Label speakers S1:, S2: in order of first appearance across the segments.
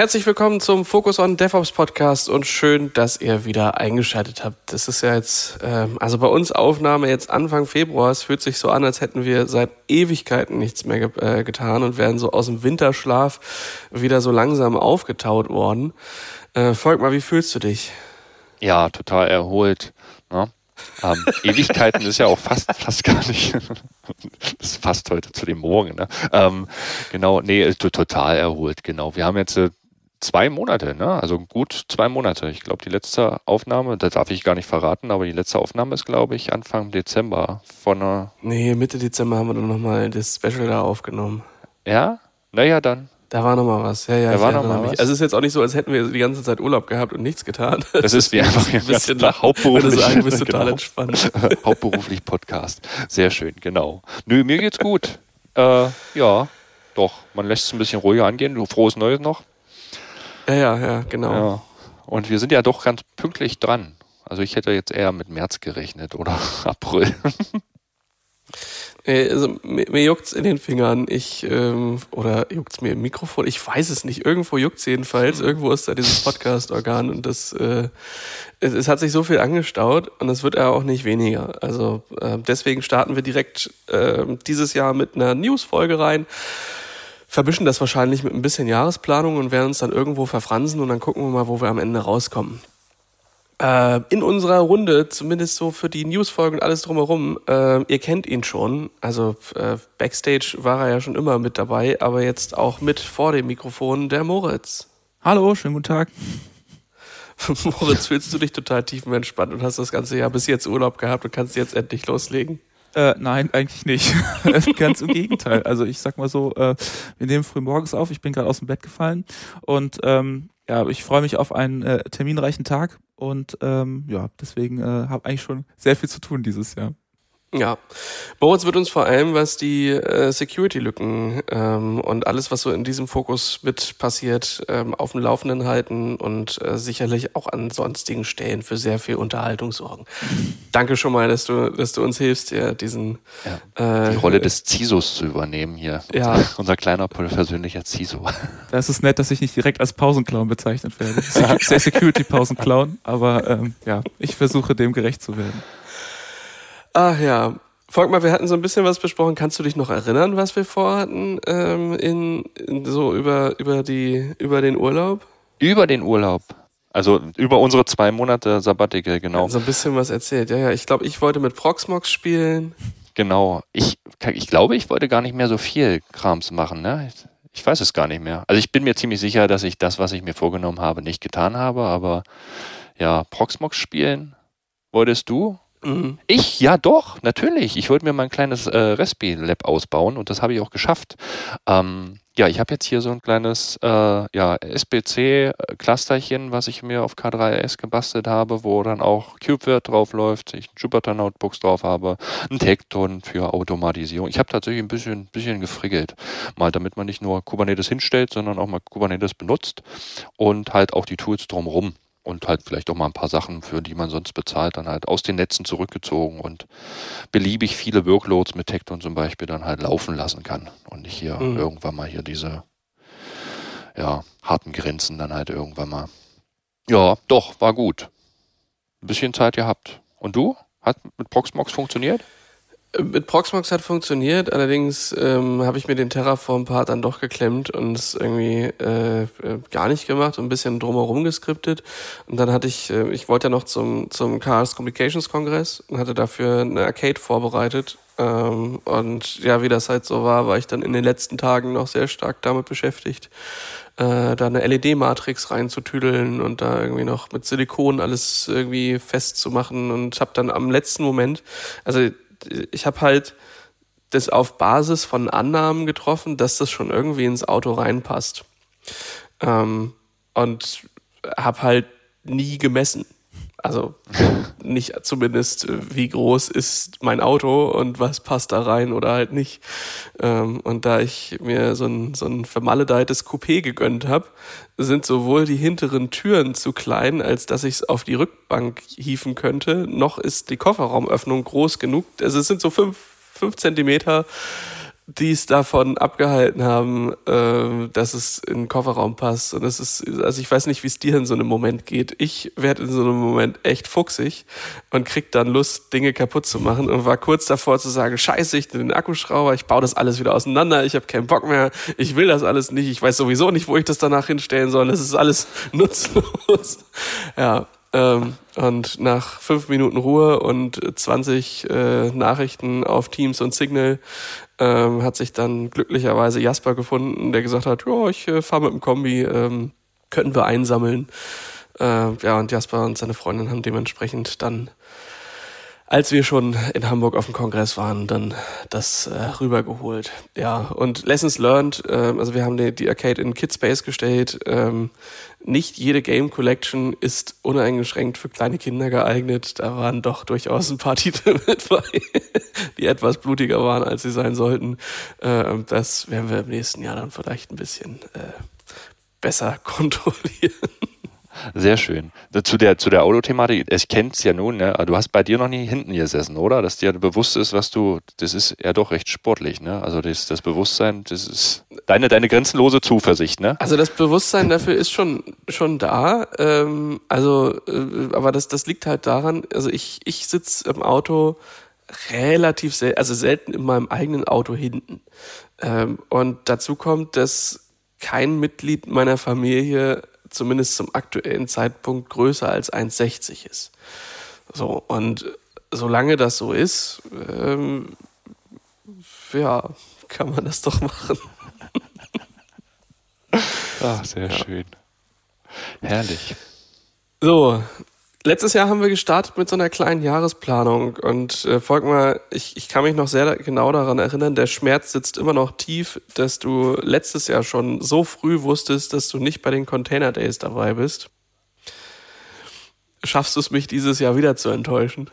S1: Herzlich willkommen zum Focus on DevOps Podcast und schön, dass ihr wieder eingeschaltet habt. Das ist ja jetzt, ähm, also bei uns Aufnahme jetzt Anfang Februar. Es fühlt sich so an, als hätten wir seit Ewigkeiten nichts mehr ge äh, getan und wären so aus dem Winterschlaf wieder so langsam aufgetaut worden. Äh, Volkmar, wie fühlst du dich?
S2: Ja, total erholt. Ne? Ähm, Ewigkeiten ist ja auch fast, fast gar nicht. das ist fast heute zu dem Morgen. Ne? Ähm, genau, nee, total erholt, genau. Wir haben jetzt äh, zwei Monate, ne? Also gut zwei Monate. Ich glaube, die letzte Aufnahme, das darf ich gar nicht verraten, aber die letzte Aufnahme ist, glaube ich, Anfang Dezember von einer.
S1: Nee, Mitte Dezember haben wir dann nochmal das Special da aufgenommen.
S2: Ja? Naja, dann.
S1: Da war noch mal was. Ja, ja,
S2: da war noch mal was.
S1: Also es ist jetzt auch nicht so, als hätten wir die ganze Zeit Urlaub gehabt und nichts getan.
S2: Das ist wie einfach
S1: ein bisschen nach hauptberuflich.
S2: Sagen,
S1: bist total
S2: genau.
S1: entspannt.
S2: hauptberuflich Podcast. Sehr schön, genau. Nö, mir geht's gut. Äh, ja, doch. Man lässt es ein bisschen ruhiger angehen. Du frohes Neues noch.
S1: Ja, ja, ja, genau. Ja.
S2: Und wir sind ja doch ganz pünktlich dran. Also ich hätte jetzt eher mit März gerechnet oder April.
S1: Also mir, mir juckt's in den Fingern. Ich ähm, oder juckt's mir im Mikrofon? Ich weiß es nicht. Irgendwo juckt's jedenfalls. Irgendwo ist da dieses Podcast-Organ und das äh, es, es, hat sich so viel angestaut und es wird ja auch nicht weniger. Also äh, deswegen starten wir direkt äh, dieses Jahr mit einer News-Folge rein. Verbischen das wahrscheinlich mit ein bisschen Jahresplanung und werden uns dann irgendwo verfransen und dann gucken wir mal, wo wir am Ende rauskommen äh, in unserer Runde, zumindest so für die Newsfolgen und alles drumherum, äh, ihr kennt ihn schon. Also äh, Backstage war er ja schon immer mit dabei, aber jetzt auch mit vor dem Mikrofon der Moritz.
S3: Hallo, schönen guten Tag.
S1: Moritz, fühlst du dich total tiefenentspannt und hast das ganze Jahr bis jetzt Urlaub gehabt und kannst jetzt endlich loslegen?
S3: Äh, nein, eigentlich nicht. Ganz im Gegenteil. Also ich sag mal so, äh, wir nehmen früh morgens auf, ich bin gerade aus dem Bett gefallen und ähm, ja, ich freue mich auf einen äh, terminreichen Tag und ähm, ja, deswegen äh, habe eigentlich schon sehr viel zu tun dieses Jahr.
S1: Ja, Moritz wird uns vor allem, was die äh, Security-Lücken ähm, und alles, was so in diesem Fokus mit passiert, ähm, auf dem Laufenden halten und äh, sicherlich auch an sonstigen Stellen für sehr viel Unterhaltung sorgen. Danke schon mal, dass du, dass du uns hilfst, ja, diesen
S2: ja, äh, die Rolle des CISOs zu übernehmen hier.
S1: Ja.
S2: Unser, unser kleiner persönlicher CISO.
S3: Das ist nett, dass ich nicht direkt als Pausenclown bezeichnet werde. Sehr Security-Pausenclown, aber ähm, ja, ich versuche dem gerecht zu werden.
S1: Ach ja. Volkmar, wir hatten so ein bisschen was besprochen. Kannst du dich noch erinnern, was wir vorhatten ähm, in, in so über über die über den Urlaub?
S2: Über den Urlaub. Also über unsere zwei Monate Sabbatical, genau.
S1: So ein bisschen was erzählt. Ja, ja. Ich glaube, ich wollte mit Proxmox spielen.
S2: Genau. Ich, ich glaube, ich wollte gar nicht mehr so viel Krams machen. Ne? Ich, ich weiß es gar nicht mehr. Also ich bin mir ziemlich sicher, dass ich das, was ich mir vorgenommen habe, nicht getan habe. Aber ja, Proxmox spielen wolltest du?
S1: Mhm.
S2: Ich? Ja, doch, natürlich. Ich wollte mir mein kleines äh, Respi-Lab ausbauen und das habe ich auch geschafft. Ähm, ja, ich habe jetzt hier so ein kleines äh, ja, SBC-Clusterchen, was ich mir auf K3S gebastelt habe, wo dann auch KubeVirt drauf läuft, ich Jupyter-Notebooks drauf habe, ein Tekton für Automatisierung. Ich habe tatsächlich ein bisschen, bisschen gefriggelt, mal damit man nicht nur Kubernetes hinstellt, sondern auch mal Kubernetes benutzt und halt auch die Tools drumherum und halt vielleicht auch mal ein paar Sachen, für die man sonst bezahlt, dann halt aus den Netzen zurückgezogen und beliebig viele Workloads mit Tekton zum Beispiel dann halt laufen lassen kann und nicht hier mhm. irgendwann mal hier diese ja, harten Grenzen dann halt irgendwann mal. Ja, doch, war gut. Ein bisschen Zeit gehabt. Und du? Hat mit Proxmox funktioniert?
S1: Mit Proxmox hat funktioniert, allerdings ähm, habe ich mir den Terraform-Part dann doch geklemmt und es irgendwie äh, äh, gar nicht gemacht und ein bisschen drumherum geskriptet. Und dann hatte ich, äh, ich wollte ja noch zum, zum Chaos Communications Kongress und hatte dafür eine Arcade vorbereitet. Ähm, und ja, wie das halt so war, war ich dann in den letzten Tagen noch sehr stark damit beschäftigt, äh, da eine LED-Matrix reinzutüdeln und da irgendwie noch mit Silikon alles irgendwie festzumachen und habe dann am letzten Moment, also ich habe halt das auf Basis von Annahmen getroffen, dass das schon irgendwie ins Auto reinpasst. Ähm, und habe halt nie gemessen. Also nicht zumindest, wie groß ist mein Auto und was passt da rein oder halt nicht. Ähm, und da ich mir so ein, so ein vermaledeites Coupé gegönnt habe, sind sowohl die hinteren Türen zu klein, als dass ich es auf die Rückbank hieven könnte, noch ist die Kofferraumöffnung groß genug. Also es sind so fünf, fünf Zentimeter die es davon abgehalten haben, äh, dass es in den Kofferraum passt. Und es ist, also ich weiß nicht, wie es dir in so einem Moment geht. Ich werde in so einem Moment echt fuchsig und krieg dann Lust, Dinge kaputt zu machen und war kurz davor zu sagen, scheiße, ich den Akkuschrauber, ich baue das alles wieder auseinander, ich habe keinen Bock mehr, ich will das alles nicht, ich weiß sowieso nicht, wo ich das danach hinstellen soll, es ist alles nutzlos. Ja, ähm, und nach fünf Minuten Ruhe und 20 äh, Nachrichten auf Teams und Signal ähm, hat sich dann glücklicherweise Jasper gefunden, der gesagt hat, ja, ich äh, fahre mit dem Kombi, ähm, können wir einsammeln. Äh, ja, und Jasper und seine Freundin haben dementsprechend dann als wir schon in Hamburg auf dem Kongress waren, dann das äh, rübergeholt. Ja, und Lessons learned, äh, also wir haben die, die Arcade in Kidspace gestellt. Ähm, nicht jede Game Collection ist uneingeschränkt für kleine Kinder geeignet. Da waren doch durchaus ein paar Titel mit bei, die etwas blutiger waren, als sie sein sollten. Äh, das werden wir im nächsten Jahr dann vielleicht ein bisschen äh, besser kontrollieren.
S2: Sehr schön. Zu der, zu der Autothematik, ich kenne es ja nun, ne? du hast bei dir noch nie hinten gesessen, oder? Dass dir bewusst ist, was du, das ist ja doch recht sportlich, ne? Also das, das Bewusstsein, das ist deine, deine grenzenlose Zuversicht, ne?
S1: Also das Bewusstsein dafür ist schon, schon da. Ähm, also, äh, aber das, das liegt halt daran, also ich, ich sitze im Auto relativ selten, also selten in meinem eigenen Auto hinten. Ähm, und dazu kommt, dass kein Mitglied meiner Familie zumindest zum aktuellen Zeitpunkt größer als 1,60 ist. So, und solange das so ist, ähm, ja, kann man das doch machen.
S2: Ach, sehr ja. schön. Herrlich.
S1: So, letztes Jahr haben wir gestartet mit so einer kleinen Jahresplanung und äh, Volkmar, ich, ich kann mich noch sehr genau daran erinnern, der Schmerz sitzt immer noch tief, dass du letztes Jahr schon so früh wusstest, dass du nicht bei den Container Days dabei bist. Schaffst du es mich dieses Jahr wieder zu enttäuschen?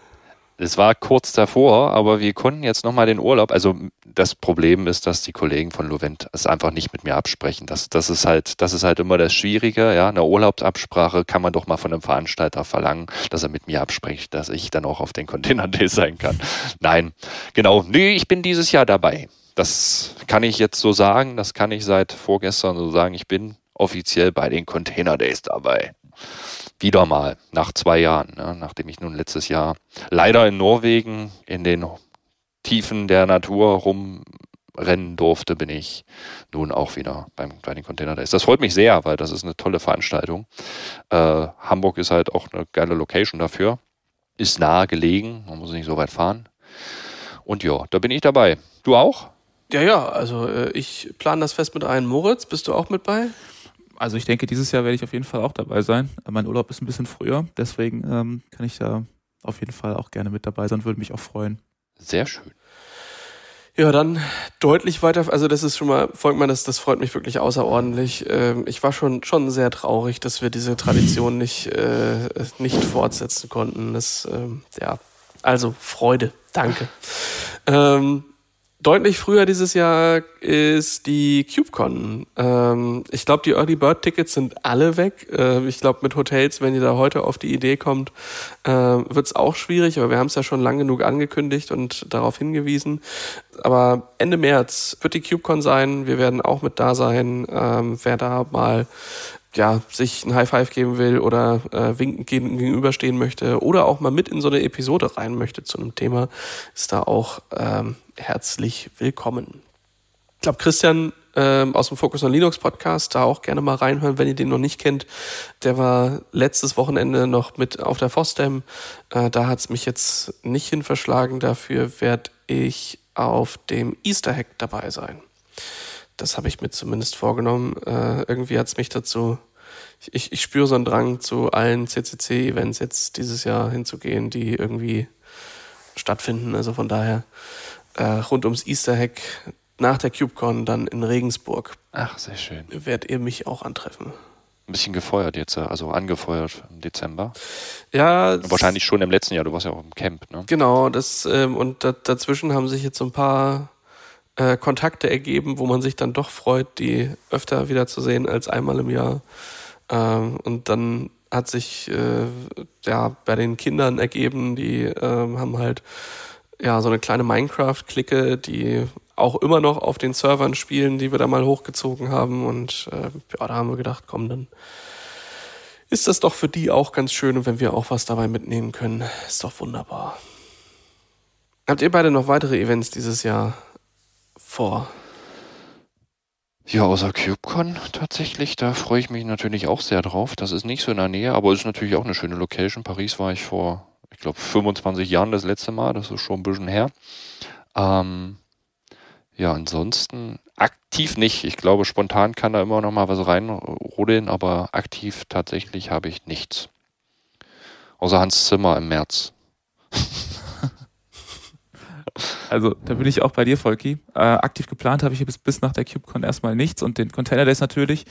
S2: Es war kurz davor, aber wir konnten jetzt nochmal den Urlaub. Also das Problem ist, dass die Kollegen von Lovent es einfach nicht mit mir absprechen. Das, das ist halt, das ist halt immer das Schwierige. Ja, eine Urlaubsabsprache kann man doch mal von einem Veranstalter verlangen, dass er mit mir abspricht, dass ich dann auch auf den Container Days sein kann. Nein, genau. Nee, ich bin dieses Jahr dabei. Das kann ich jetzt so sagen. Das kann ich seit vorgestern so sagen. Ich bin offiziell bei den Container Days dabei wieder mal nach zwei Jahren, ne, nachdem ich nun letztes Jahr leider in Norwegen in den Tiefen der Natur rumrennen durfte, bin ich nun auch wieder beim kleinen Container Days. Das freut mich sehr, weil das ist eine tolle Veranstaltung. Äh, Hamburg ist halt auch eine geile Location dafür. Ist nahe gelegen, man muss nicht so weit fahren. Und ja, da bin ich dabei. Du auch?
S1: Ja, ja, also äh, ich plane das Fest mit ein. Moritz, bist du auch mit bei?
S3: Also ich denke, dieses Jahr werde ich auf jeden Fall auch dabei sein. Mein Urlaub ist ein bisschen früher, deswegen ähm, kann ich da auf jeden Fall auch gerne mit dabei sein, würde mich auch freuen.
S2: Sehr schön.
S1: Ja, dann deutlich weiter, also das ist schon mal, folgt man, das, das freut mich wirklich außerordentlich. Ähm, ich war schon, schon sehr traurig, dass wir diese Tradition nicht, äh, nicht fortsetzen konnten. Das, ähm, ja, also Freude, danke. Ähm, Deutlich früher dieses Jahr ist die CubeCon. Ähm, ich glaube, die Early Bird Tickets sind alle weg. Äh, ich glaube, mit Hotels, wenn ihr da heute auf die Idee kommt, äh, wird es auch schwierig. Aber wir haben es ja schon lang genug angekündigt und darauf hingewiesen. Aber Ende März wird die CubeCon sein. Wir werden auch mit da sein. Ähm, wer da mal ja, sich ein High Five geben will oder äh, winkend gegenüberstehen möchte oder auch mal mit in so eine Episode rein möchte zu einem Thema, ist da auch ähm, herzlich willkommen. Ich glaube, Christian ähm, aus dem Focus on Linux Podcast, da auch gerne mal reinhören, wenn ihr den noch nicht kennt. Der war letztes Wochenende noch mit auf der FOSDEM. Äh, da hat's mich jetzt nicht hin verschlagen. Dafür werde ich auf dem Easter Hack dabei sein. Das habe ich mir zumindest vorgenommen. Äh, irgendwie hat's mich dazu ich, ich spüre so einen Drang, zu allen CCC-Events jetzt dieses Jahr hinzugehen, die irgendwie stattfinden. Also von daher äh, rund ums Easter Hack nach der CubeCon dann in Regensburg.
S2: Ach, sehr schön.
S1: Werdet ihr mich auch antreffen.
S2: Ein bisschen gefeuert jetzt, also angefeuert im Dezember.
S1: Ja.
S2: Wahrscheinlich schon im letzten Jahr, du warst ja auch im Camp, ne?
S1: Genau, das, ähm, und da, dazwischen haben sich jetzt so ein paar äh, Kontakte ergeben, wo man sich dann doch freut, die öfter wieder zu sehen als einmal im Jahr. Ähm, und dann hat sich äh, ja bei den Kindern ergeben, die ähm, haben halt ja so eine kleine Minecraft-Clique, die auch immer noch auf den Servern spielen, die wir da mal hochgezogen haben. Und äh, ja, da haben wir gedacht, komm, dann ist das doch für die auch ganz schön und wenn wir auch was dabei mitnehmen können, ist doch wunderbar. Habt ihr beide noch weitere Events dieses Jahr vor?
S2: Ja, außer CubeCon tatsächlich, da freue ich mich natürlich auch sehr drauf. Das ist nicht so in der Nähe, aber ist natürlich auch eine schöne Location. Paris war ich vor, ich glaube, 25 Jahren das letzte Mal, das ist schon ein bisschen her. Ähm, ja, ansonsten aktiv nicht. Ich glaube, spontan kann da immer noch mal was reinrodeln, aber aktiv tatsächlich habe ich nichts. Außer Hans Zimmer im März.
S3: Also da bin ich auch bei dir, Volki. Äh, aktiv geplant habe ich bis, bis nach der CubeCon erstmal nichts und den Container Days natürlich.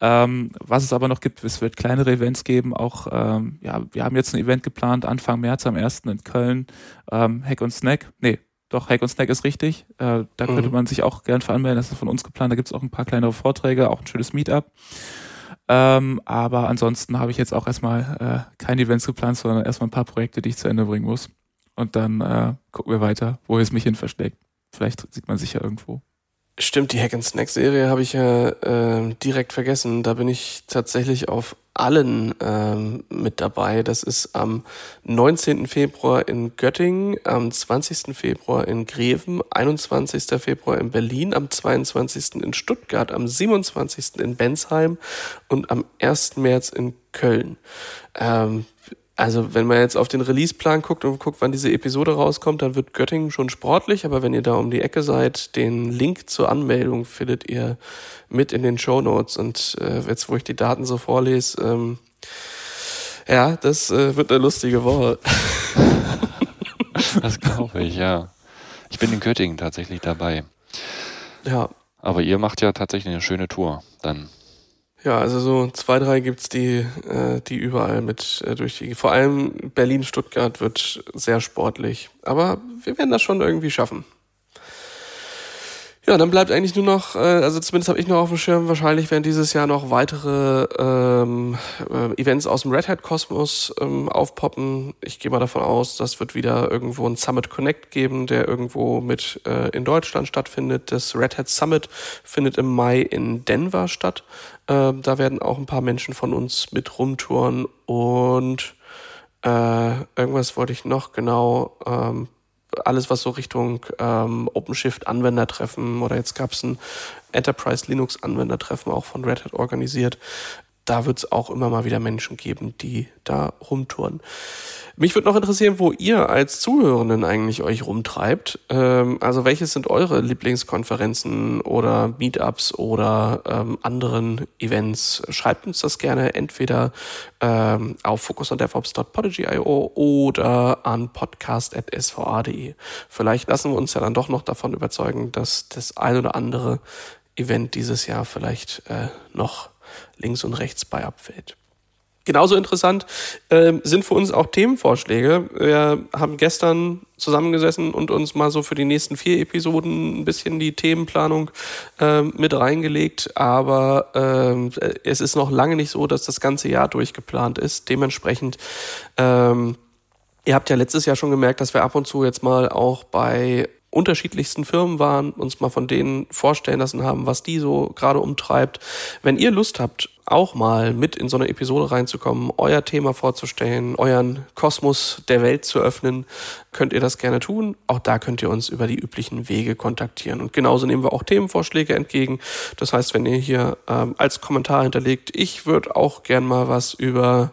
S3: Ähm, was es aber noch gibt, es wird kleinere Events geben. Auch ähm, ja, wir haben jetzt ein Event geplant Anfang März am 1. in Köln. Ähm, Hack und Snack. Nee, doch, Hack und Snack ist richtig. Äh, da mhm. könnte man sich auch gern veranmelden. Das ist von uns geplant. Da gibt es auch ein paar kleinere Vorträge, auch ein schönes Meetup. Ähm, aber ansonsten habe ich jetzt auch erstmal äh, keine Events geplant, sondern erstmal ein paar Projekte, die ich zu Ende bringen muss. Und dann äh, gucken wir weiter, wo es mich hin versteckt. Vielleicht sieht man sich ja irgendwo.
S1: Stimmt, die Hack and Snack Serie habe ich ja äh, direkt vergessen. Da bin ich tatsächlich auf allen ähm, mit dabei. Das ist am 19. Februar in Göttingen, am 20. Februar in Greven, 21. Februar in Berlin, am 22. in Stuttgart, am 27. in Bensheim und am 1. März in Köln. Ähm, also wenn man jetzt auf den Releaseplan guckt und guckt, wann diese Episode rauskommt, dann wird Göttingen schon sportlich, aber wenn ihr da um die Ecke seid, den Link zur Anmeldung findet ihr mit in den Show Notes. Und äh, jetzt, wo ich die Daten so vorlese, ähm, ja, das äh, wird eine lustige Woche.
S2: das glaube ich, ja. Ich bin in Göttingen tatsächlich dabei.
S1: Ja.
S2: Aber ihr macht ja tatsächlich eine schöne Tour dann.
S1: Ja, also so zwei, drei gibt's die, äh, die überall mit äh, durch die. Vor allem Berlin, Stuttgart wird sehr sportlich. Aber wir werden das schon irgendwie schaffen. Ja, dann bleibt eigentlich nur noch, äh, also zumindest habe ich noch auf dem Schirm, wahrscheinlich werden dieses Jahr noch weitere ähm, äh, Events aus dem Red Hat Kosmos ähm, aufpoppen. Ich gehe mal davon aus, das wird wieder irgendwo ein Summit Connect geben, der irgendwo mit äh, in Deutschland stattfindet. Das Red Hat Summit findet im Mai in Denver statt. Äh, da werden auch ein paar Menschen von uns mit rumtouren und äh, irgendwas wollte ich noch genau. Ähm, alles, was so Richtung ähm, OpenShift-Anwendertreffen oder jetzt gab es ein Enterprise Linux-Anwendertreffen auch von Red Hat organisiert. Da wird es auch immer mal wieder Menschen geben, die da rumtouren. Mich würde noch interessieren, wo ihr als Zuhörenden eigentlich euch rumtreibt. Ähm, also welches sind eure Lieblingskonferenzen oder Meetups oder ähm, anderen Events? Schreibt uns das gerne entweder ähm, auf focusondevops.podigy.io oder an podcast.sva.de. Vielleicht lassen wir uns ja dann doch noch davon überzeugen, dass das ein oder andere Event dieses Jahr vielleicht äh, noch links und rechts bei abfällt. Genauso interessant äh, sind für uns auch Themenvorschläge. Wir haben gestern zusammengesessen und uns mal so für die nächsten vier Episoden ein bisschen die Themenplanung äh, mit reingelegt. Aber äh, es ist noch lange nicht so, dass das ganze Jahr durchgeplant ist. Dementsprechend, ähm, ihr habt ja letztes Jahr schon gemerkt, dass wir ab und zu jetzt mal auch bei unterschiedlichsten Firmen waren, uns mal von denen vorstellen lassen haben, was die so gerade umtreibt. Wenn ihr Lust habt, auch mal mit in so eine Episode reinzukommen, euer Thema vorzustellen, euren Kosmos der Welt zu öffnen, könnt ihr das gerne tun. Auch da könnt ihr uns über die üblichen Wege kontaktieren. Und genauso nehmen wir auch Themenvorschläge entgegen. Das heißt, wenn ihr hier ähm, als Kommentar hinterlegt, ich würde auch gern mal was über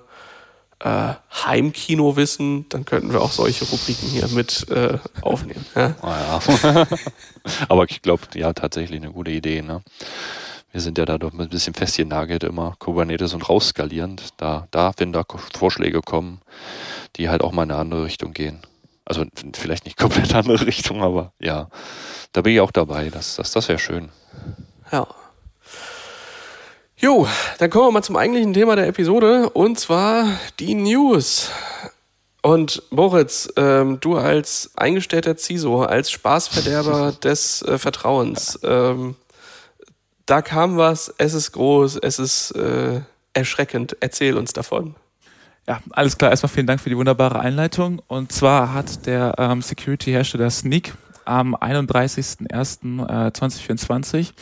S1: äh, Heimkino wissen, dann könnten wir auch solche Rubriken hier mit äh, aufnehmen. Ja?
S2: Oh ja. Aber ich glaube, ja, tatsächlich eine gute Idee. Ne? Wir sind ja da doch ein bisschen festgenagelt immer, Kubernetes und rausskalierend. Da, da, wenn da Vorschläge kommen, die halt auch mal in eine andere Richtung gehen. Also vielleicht nicht komplett andere Richtung, aber ja, da bin ich auch dabei. Das, das, das wäre schön.
S1: Ja. Jo, dann kommen wir mal zum eigentlichen Thema der Episode und zwar die News. Und Moritz, ähm, du als eingestellter CISO, als Spaßverderber des äh, Vertrauens, ähm, da kam was, es ist groß, es ist äh, erschreckend. Erzähl uns davon.
S3: Ja, alles klar. Erstmal vielen Dank für die wunderbare Einleitung. Und zwar hat der ähm, Security-Hersteller Sneak am 31.01.2024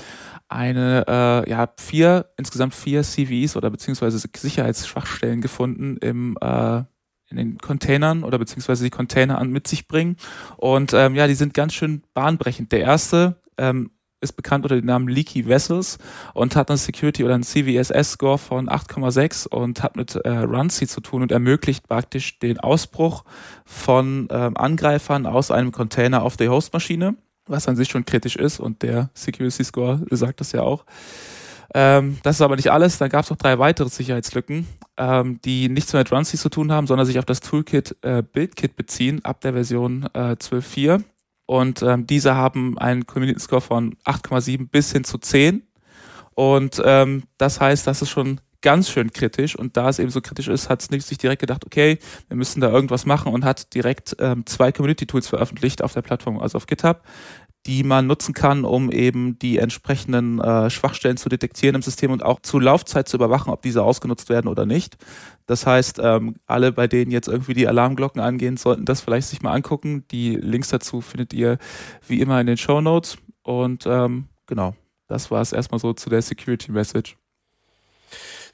S3: eine, äh, ja, vier, insgesamt vier CVEs oder beziehungsweise Sicherheitsschwachstellen gefunden im, äh, in den Containern oder beziehungsweise die Container an mit sich bringen. Und ähm, ja, die sind ganz schön bahnbrechend. Der erste ähm, ist bekannt unter dem Namen Leaky Vessels und hat einen Security oder einen CVSS-Score von 8,6 und hat mit äh, Runcy zu tun und ermöglicht praktisch den Ausbruch von ähm, Angreifern aus einem Container auf der Hostmaschine, was an sich schon kritisch ist und der Security-Score sagt das ja auch. Ähm, das ist aber nicht alles. Dann gab es noch drei weitere Sicherheitslücken, ähm, die nichts mehr mit Runcy zu tun haben, sondern sich auf das Toolkit äh, BuildKit beziehen ab der Version äh, 12.4 und ähm, diese haben einen Community Score von 8,7 bis hin zu 10. Und ähm, das heißt, das ist schon ganz schön kritisch. Und da es eben so kritisch ist, hat Snick sich direkt gedacht, okay, wir müssen da irgendwas machen und hat direkt ähm, zwei Community Tools veröffentlicht auf der Plattform, also auf GitHub, die man nutzen kann, um eben die entsprechenden äh, Schwachstellen zu detektieren im System und auch zu Laufzeit zu überwachen, ob diese ausgenutzt werden oder nicht. Das heißt, ähm, alle, bei denen jetzt irgendwie die Alarmglocken angehen, sollten das vielleicht sich mal angucken. Die Links dazu findet ihr wie immer in den Show Notes. Und ähm, genau, das war es erstmal so zu der Security Message.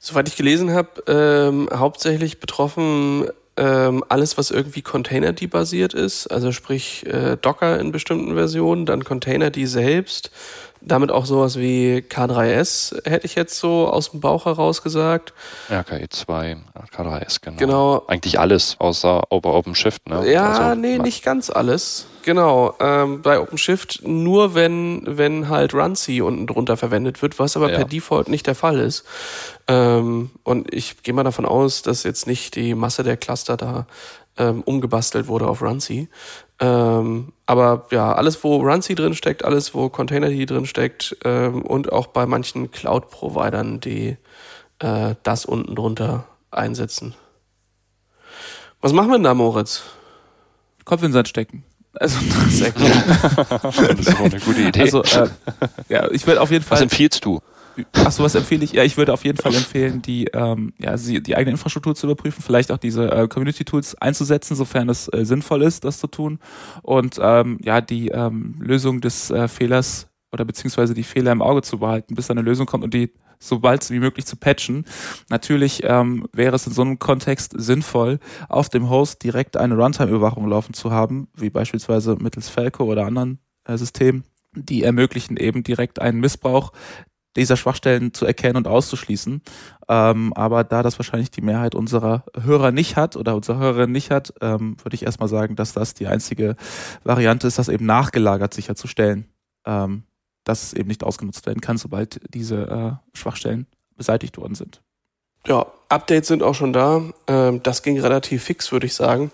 S1: Soweit ich gelesen habe, ähm, hauptsächlich betroffen ähm, alles, was irgendwie Containerd basiert ist, also sprich äh, Docker in bestimmten Versionen, dann Containerd selbst, damit auch sowas wie K3S, hätte ich jetzt so aus dem Bauch heraus gesagt.
S2: Ja, KE2, K3S, genau.
S1: Genau.
S2: Eigentlich alles außer OpenShift, ne?
S1: Ja, also, nee, nicht ganz alles. Genau. Ähm, bei OpenShift nur, wenn, wenn halt Runcy unten drunter verwendet wird, was aber ja. per Default nicht der Fall ist. Ähm, und ich gehe mal davon aus, dass jetzt nicht die Masse der Cluster da ähm, umgebastelt wurde auf Runcy. Ähm, aber ja, alles, wo Runcy drin steckt, alles, wo Containerd drin steckt ähm, und auch bei manchen Cloud-Providern, die äh, das unten drunter einsetzen. Was machen wir denn da, Moritz?
S3: Kopf in den Sand stecken. Also,
S2: sehr gut. das ist auch eine gute Idee.
S3: Also, äh, ja, ich würde auf jeden Fall.
S2: Was empfiehlst du?
S3: Ach so, was empfehle ich? Ja, ich würde auf jeden Fall empfehlen, die, ähm, ja, die eigene Infrastruktur zu überprüfen, vielleicht auch diese äh, Community-Tools einzusetzen, sofern es äh, sinnvoll ist, das zu tun. Und ähm, ja, die ähm, Lösung des äh, Fehlers oder beziehungsweise die Fehler im Auge zu behalten, bis eine Lösung kommt und die so bald wie möglich zu patchen. Natürlich ähm, wäre es in so einem Kontext sinnvoll, auf dem Host direkt eine Runtime-Überwachung laufen zu haben, wie beispielsweise mittels Falco oder anderen äh, Systemen die ermöglichen eben direkt einen Missbrauch dieser Schwachstellen zu erkennen und auszuschließen. Ähm, aber da das wahrscheinlich die Mehrheit unserer Hörer nicht hat oder unserer Hörerin nicht hat, ähm, würde ich erstmal sagen, dass das die einzige Variante ist, das eben nachgelagert sicherzustellen, ähm, dass es eben nicht ausgenutzt werden kann, sobald diese äh, Schwachstellen beseitigt worden sind.
S1: Ja, Updates sind auch schon da. Ähm, das ging relativ fix, würde ich sagen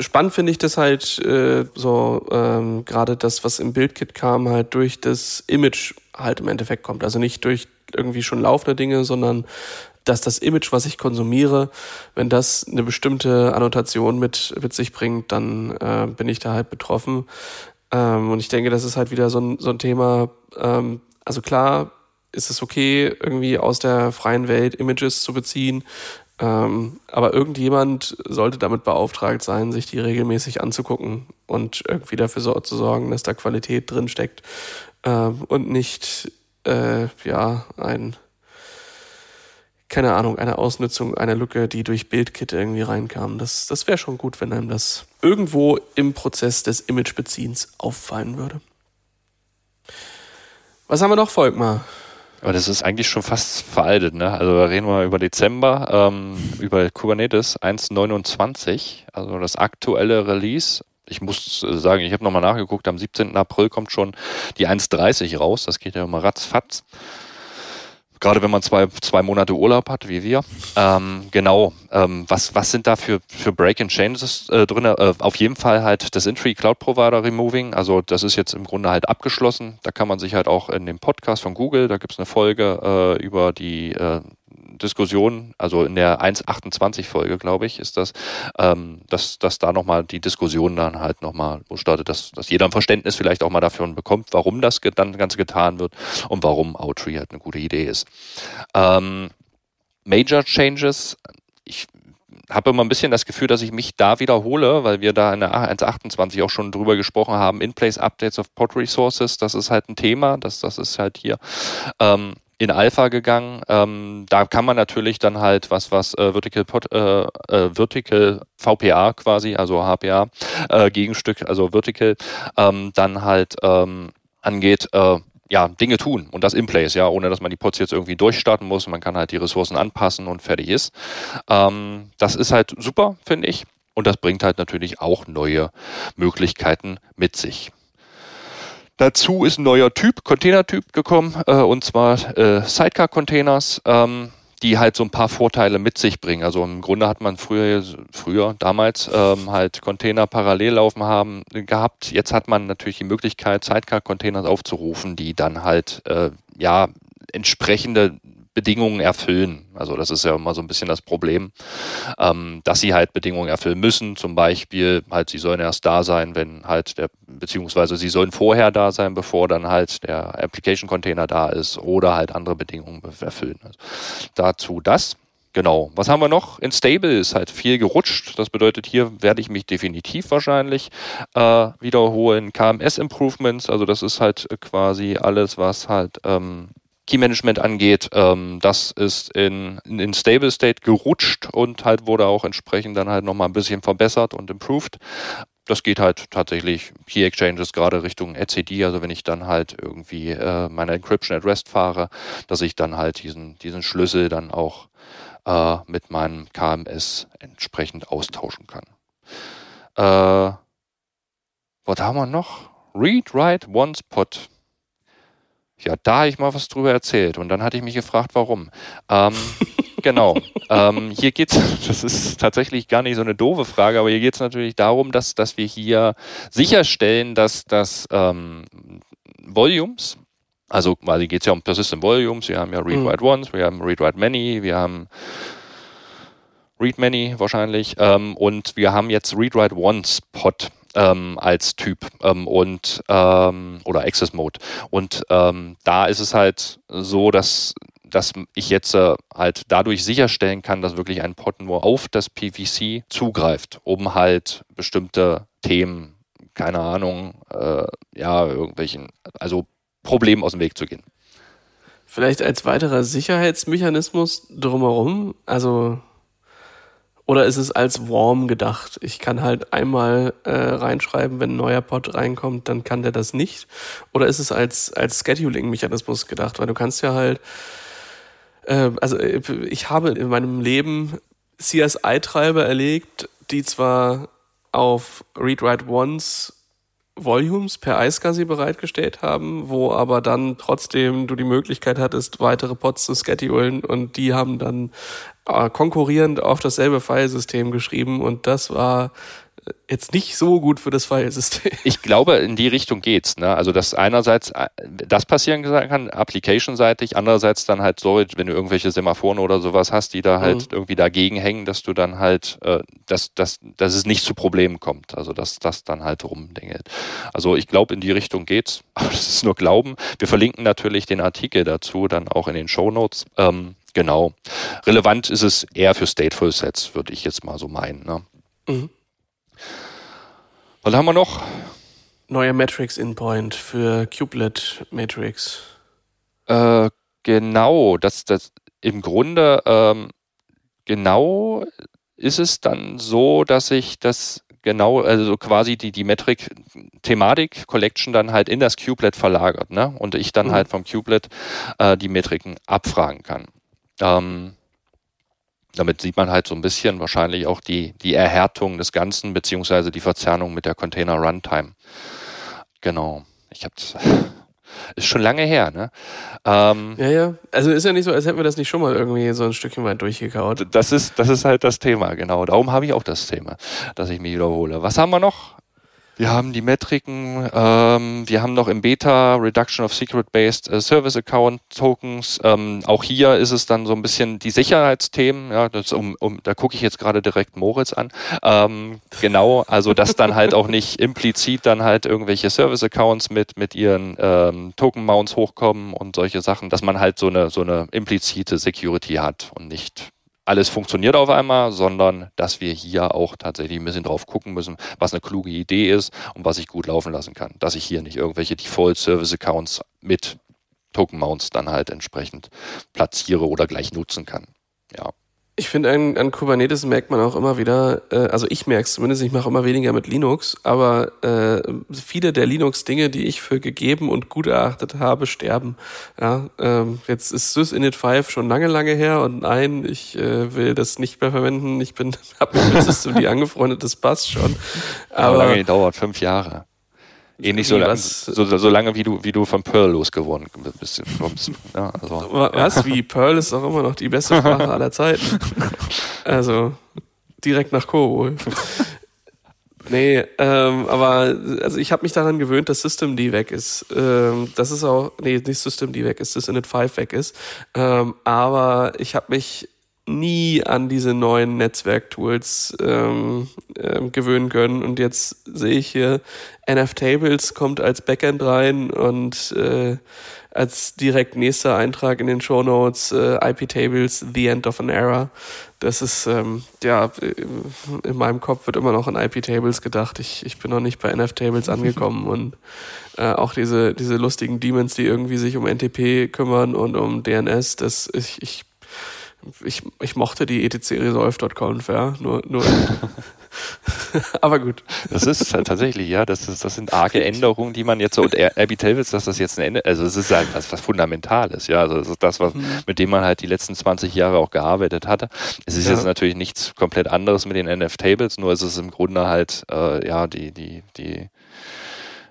S1: spannend finde ich das halt äh, so ähm, gerade das, was im Bildkit kam, halt durch das Image halt im Endeffekt kommt. Also nicht durch irgendwie schon laufende Dinge, sondern dass das Image, was ich konsumiere, wenn das eine bestimmte Annotation mit, mit sich bringt, dann äh, bin ich da halt betroffen. Ähm, und ich denke, das ist halt wieder so ein, so ein Thema. Ähm, also klar ist es okay, irgendwie aus der freien Welt Images zu beziehen. Ähm, aber irgendjemand sollte damit beauftragt sein, sich die regelmäßig anzugucken und irgendwie dafür so, zu sorgen, dass da Qualität drin steckt ähm, und nicht äh, ja ein keine Ahnung, eine Ausnutzung einer Lücke, die durch Bildkit irgendwie reinkam. Das, das wäre schon gut, wenn einem das irgendwo im Prozess des Imagebeziehens auffallen würde. Was haben wir noch, Volkmar?
S2: Aber das ist eigentlich schon fast veraltet, ne? Also da reden wir über Dezember, ähm, über Kubernetes 1.29, also das aktuelle Release. Ich muss sagen, ich habe nochmal nachgeguckt, am 17. April kommt schon die 1.30 raus, das geht ja immer ratzfatz. Gerade wenn man zwei, zwei Monate Urlaub hat, wie wir. Ähm, genau, ähm, was, was sind da für, für Break-and-Changes äh, drin? Äh, auf jeden Fall halt das Entry Cloud Provider Removing. Also das ist jetzt im Grunde halt abgeschlossen. Da kann man sich halt auch in dem Podcast von Google, da gibt es eine Folge äh, über die äh, Diskussion, also in der 1.28 Folge, glaube ich, ist das, ähm, dass, dass da nochmal die Diskussion dann halt nochmal startet, dass, dass jeder ein Verständnis vielleicht auch mal dafür bekommt, warum das dann Ganze getan wird und warum Outtree halt eine gute Idee ist. Ähm, Major Changes, ich habe immer ein bisschen das Gefühl, dass ich mich da wiederhole, weil wir da in der 1.28 auch schon drüber gesprochen haben, In-Place-Updates of Pod Resources, das ist halt ein Thema, das, das ist halt hier ähm, in Alpha gegangen. Ähm, da kann man natürlich dann halt was, was äh, Vertical, Pod, äh, äh, Vertical VPA quasi, also HPA, äh, Gegenstück, also Vertical, ähm, dann halt ähm, angeht, äh, ja, Dinge tun und das in place, ja, ohne dass man die Pods jetzt irgendwie durchstarten muss. Man kann halt die Ressourcen anpassen und fertig ist. Ähm, das ist halt super, finde ich. Und das bringt halt natürlich auch neue Möglichkeiten mit sich. Dazu ist ein neuer Typ, Containertyp gekommen, äh, und zwar äh, Sidecar-Containers. Ähm, die halt so ein paar Vorteile mit sich bringen. Also im Grunde hat man früher, früher damals ähm, halt Container parallel laufen haben gehabt. Jetzt hat man natürlich die Möglichkeit, Sidecar-Containers aufzurufen, die dann halt äh, ja entsprechende Bedingungen erfüllen. Also das ist ja immer so ein bisschen das Problem, ähm, dass sie halt Bedingungen erfüllen müssen. Zum Beispiel halt, sie sollen erst da sein, wenn halt der, beziehungsweise sie sollen vorher da sein, bevor dann halt der Application Container da ist oder halt andere Bedingungen erfüllen. Also dazu das. Genau. Was haben wir noch? In Stable ist halt viel gerutscht. Das bedeutet, hier werde ich mich definitiv wahrscheinlich äh, wiederholen. KMS Improvements, also das ist halt quasi alles, was halt ähm, Key Management angeht, ähm, das ist in, in Stable State gerutscht und halt wurde auch entsprechend dann halt nochmal ein bisschen verbessert und improved. Das geht halt tatsächlich Key Exchanges gerade Richtung etcd, also wenn ich dann halt irgendwie äh, meine Encryption at Rest fahre, dass ich dann halt diesen, diesen Schlüssel dann auch äh, mit meinem KMS entsprechend austauschen kann. Äh, was haben wir noch? Read, Write, Once, Pod. Ja, da habe ich mal was drüber erzählt und dann hatte ich mich gefragt, warum. Ähm, genau. Ähm, hier geht's, das ist tatsächlich gar nicht so eine doofe Frage, aber hier geht es natürlich darum, dass, dass wir hier sicherstellen, dass das ähm, Volumes, also quasi geht es ja um Persistent Volumes, wir haben ja Read, mhm. Write Once, wir haben Read, Write Many, wir haben Read Many wahrscheinlich ähm, und wir haben jetzt Read, Write Once Pod ähm, als Typ ähm, und ähm, oder Access Mode. Und ähm, da ist es halt so, dass dass ich jetzt äh, halt dadurch sicherstellen kann, dass wirklich ein Pod nur auf das PVC zugreift, um halt bestimmte Themen, keine Ahnung, äh, ja, irgendwelchen, also Problemen aus dem Weg zu gehen.
S1: Vielleicht als weiterer Sicherheitsmechanismus drumherum, also oder ist es als Warm gedacht? Ich kann halt einmal äh, reinschreiben, wenn ein neuer Pod reinkommt, dann kann der das nicht. Oder ist es als, als Scheduling-Mechanismus gedacht? Weil du kannst ja halt, äh, also äh, ich habe in meinem Leben CSI-Treiber erlebt, die zwar auf Read Write Once Volumes per iSCSI bereitgestellt haben, wo aber dann trotzdem du die Möglichkeit hattest, weitere Pods zu schedulen und die haben dann konkurrierend auf dasselbe Filesystem geschrieben und das war jetzt nicht so gut für das Filesystem.
S2: Ich glaube, in die Richtung geht's. Ne? Also, dass einerseits äh, das passieren kann, application-seitig, andererseits dann halt so, wenn du irgendwelche Semaphoren oder sowas hast, die da halt mhm. irgendwie dagegen hängen, dass du dann halt, äh, dass, dass, dass es nicht zu Problemen kommt. Also, dass das dann halt rumdingelt. Also, ich glaube, in die Richtung geht's. Aber das ist nur Glauben. Wir verlinken natürlich den Artikel dazu dann auch in den Show Notes. Ähm, genau. Relevant ist es eher für Stateful Sets, würde ich jetzt mal so meinen. Ne? Mhm. Was haben wir noch?
S1: Neuer Matrix Endpoint für Kubelet Matrix.
S2: Äh, genau, das, das im Grunde ähm, genau ist es dann so, dass ich das genau, also quasi die, die Metric Thematik Collection dann halt in das Kubelet verlagert, ne? Und ich dann mhm. halt vom Kubelet äh, die Metriken abfragen kann. Ähm, damit sieht man halt so ein bisschen wahrscheinlich auch die, die Erhärtung des Ganzen, beziehungsweise die Verzerrung mit der Container Runtime. Genau. Ich hab's. Ist schon lange her, ne?
S1: Ähm, ja, ja. Also ist ja nicht so, als hätten wir das nicht schon mal irgendwie so ein Stückchen weit durchgekaut.
S2: Das ist, das ist halt das Thema, genau. Darum habe ich auch das Thema, dass ich mich wiederhole. Was haben wir noch? Wir haben die Metriken, ähm, wir haben noch im Beta Reduction of Secret-Based äh, Service Account Tokens. Ähm, auch hier ist es dann so ein bisschen die Sicherheitsthemen. Ja, das um, um, da gucke ich jetzt gerade direkt Moritz an. Ähm, genau, also dass dann halt auch nicht implizit dann halt irgendwelche Service Accounts mit mit ihren ähm, Token Mounts hochkommen und solche Sachen, dass man halt so eine so eine implizite Security hat und nicht alles funktioniert auf einmal, sondern dass wir hier auch tatsächlich ein bisschen drauf gucken müssen, was eine kluge Idee ist und was ich gut laufen lassen kann. Dass ich hier nicht irgendwelche Default-Service-Accounts mit Token-Mounts dann halt entsprechend platziere oder gleich nutzen kann. Ja.
S1: Ich finde, an, an, Kubernetes merkt man auch immer wieder, äh, also ich merke es zumindest, ich mache immer weniger mit Linux, aber äh, viele der Linux-Dinge, die ich für gegeben und gut erachtet habe, sterben. Ja, ähm, jetzt ist sysinit 5 schon lange, lange her und nein, ich äh, will das nicht mehr verwenden. Ich bin, habe mich mit Systemd angefreundet, das passt schon.
S2: Aber, aber lange gedauert, fünf Jahre. Ähnlich so, lang, so, so, lange, wie du, wie du von Perl losgeworden bist.
S1: Ja, also. Was? Wie? Perl ist doch immer noch die beste Sprache aller Zeiten. Also, direkt nach Kobol. Nee, ähm, aber also ich habe mich daran gewöhnt, dass Systemd weg ist. Ähm, das ist auch, nee, nicht Systemd weg ist, dass Init 5 weg ist. Ähm, aber ich habe mich nie an diese neuen Netzwerktools ähm, ähm, gewöhnen können. Und jetzt sehe ich hier, NFTables kommt als Backend rein und äh, als direkt nächster Eintrag in den Show Notes äh, IP-Tables, The End of an Era. Das ist, ähm, ja, in meinem Kopf wird immer noch an IP-Tables gedacht. Ich, ich bin noch nicht bei NF-Tables angekommen und äh, auch diese, diese lustigen Demons, die irgendwie sich um NTP kümmern und um DNS, das, ich, ich ich, ich mochte die etc-resolve.conf, ja, nur, nur aber gut.
S2: Das ist halt tatsächlich, ja, das, ist, das sind arge Änderungen, die man jetzt so, und Abby Tavis, dass das jetzt ein Ende, also es ist halt was, was Fundamentales, ja, also das ist das, was, mhm. mit dem man halt die letzten 20 Jahre auch gearbeitet hatte. Es ist ja. jetzt natürlich nichts komplett anderes mit den NF-Tables, nur ist es im Grunde halt, äh, ja, die, die, die,